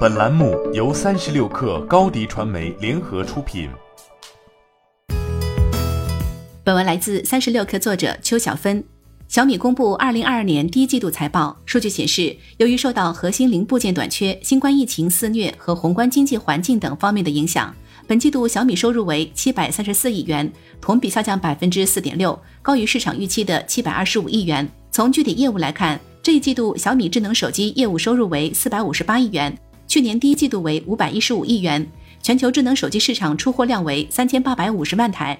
本栏目由三十六氪高低传媒联合出品。本文来自三十六氪作者邱小芬。小米公布二零二二年第一季度财报，数据显示，由于受到核心零部件短缺、新冠疫情肆虐和宏观经济环境等方面的影响，本季度小米收入为七百三十四亿元，同比下降百分之四点六，高于市场预期的七百二十五亿元。从具体业务来看，这一季度小米智能手机业务收入为四百五十八亿元，去年第一季度为五百一十五亿元，全球智能手机市场出货量为三千八百五十万台。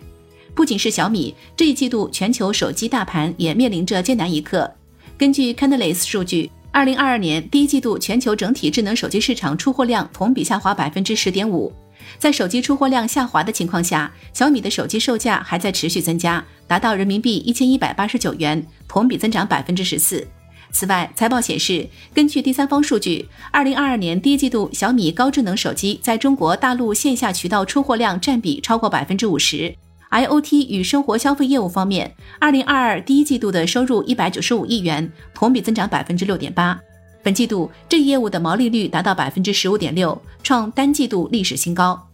不仅是小米，这一季度全球手机大盘也面临着艰难一刻。根据 Canalys 数据，二零二二年第一季度全球整体智能手机市场出货量同比下滑百分之十点五。在手机出货量下滑的情况下，小米的手机售价还在持续增加，达到人民币一千一百八十九元，同比增长百分之十四。此外，财报显示，根据第三方数据，二零二二年第一季度小米高智能手机在中国大陆线下渠道出货量占比超过百分之五十。IoT 与生活消费业务方面，二零二二第一季度的收入一百九十五亿元，同比增长百分之六点八。本季度这一业务的毛利率达到百分之十五点六，创单季度历史新高。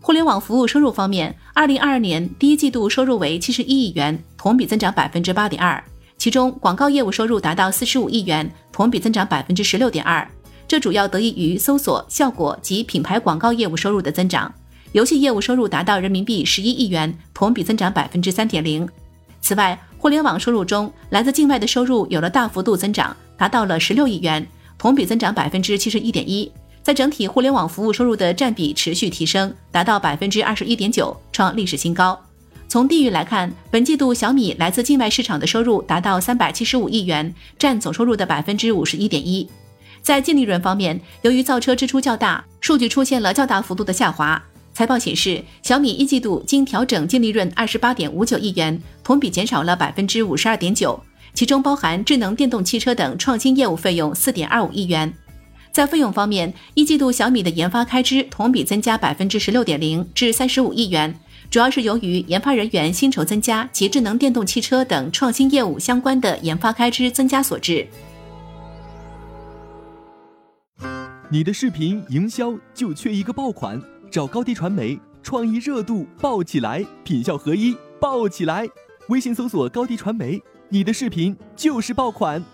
互联网服务收入方面，二零二二年第一季度收入为七十一亿元，同比增长百分之八点二。其中广告业务收入达到四十五亿元，同比增长百分之十六点二。这主要得益于搜索、效果及品牌广告业务收入的增长。游戏业务收入达到人民币十一亿元，同比增长百分之三点零。此外，互联网收入中来自境外的收入有了大幅度增长，达到了十六亿元，同比增长百分之七十一点一。在整体互联网服务收入的占比持续提升，达到百分之二十一点九，创历史新高。从地域来看，本季度小米来自境外市场的收入达到三百七十五亿元，占总收入的百分之五十一点一。在净利润方面，由于造车支出较大，数据出现了较大幅度的下滑。财报显示，小米一季度经调整净利润二十八点五九亿元，同比减少了百分之五十二点九，其中包含智能电动汽车等创新业务费用四点二五亿元。在费用方面，一季度小米的研发开支同比增加百分之十六点零，至三十五亿元，主要是由于研发人员薪酬增加及智能电动汽车等创新业务相关的研发开支增加所致。你的视频营销就缺一个爆款。找高低传媒，创意热度爆起来，品效合一爆起来。微信搜索高低传媒，你的视频就是爆款。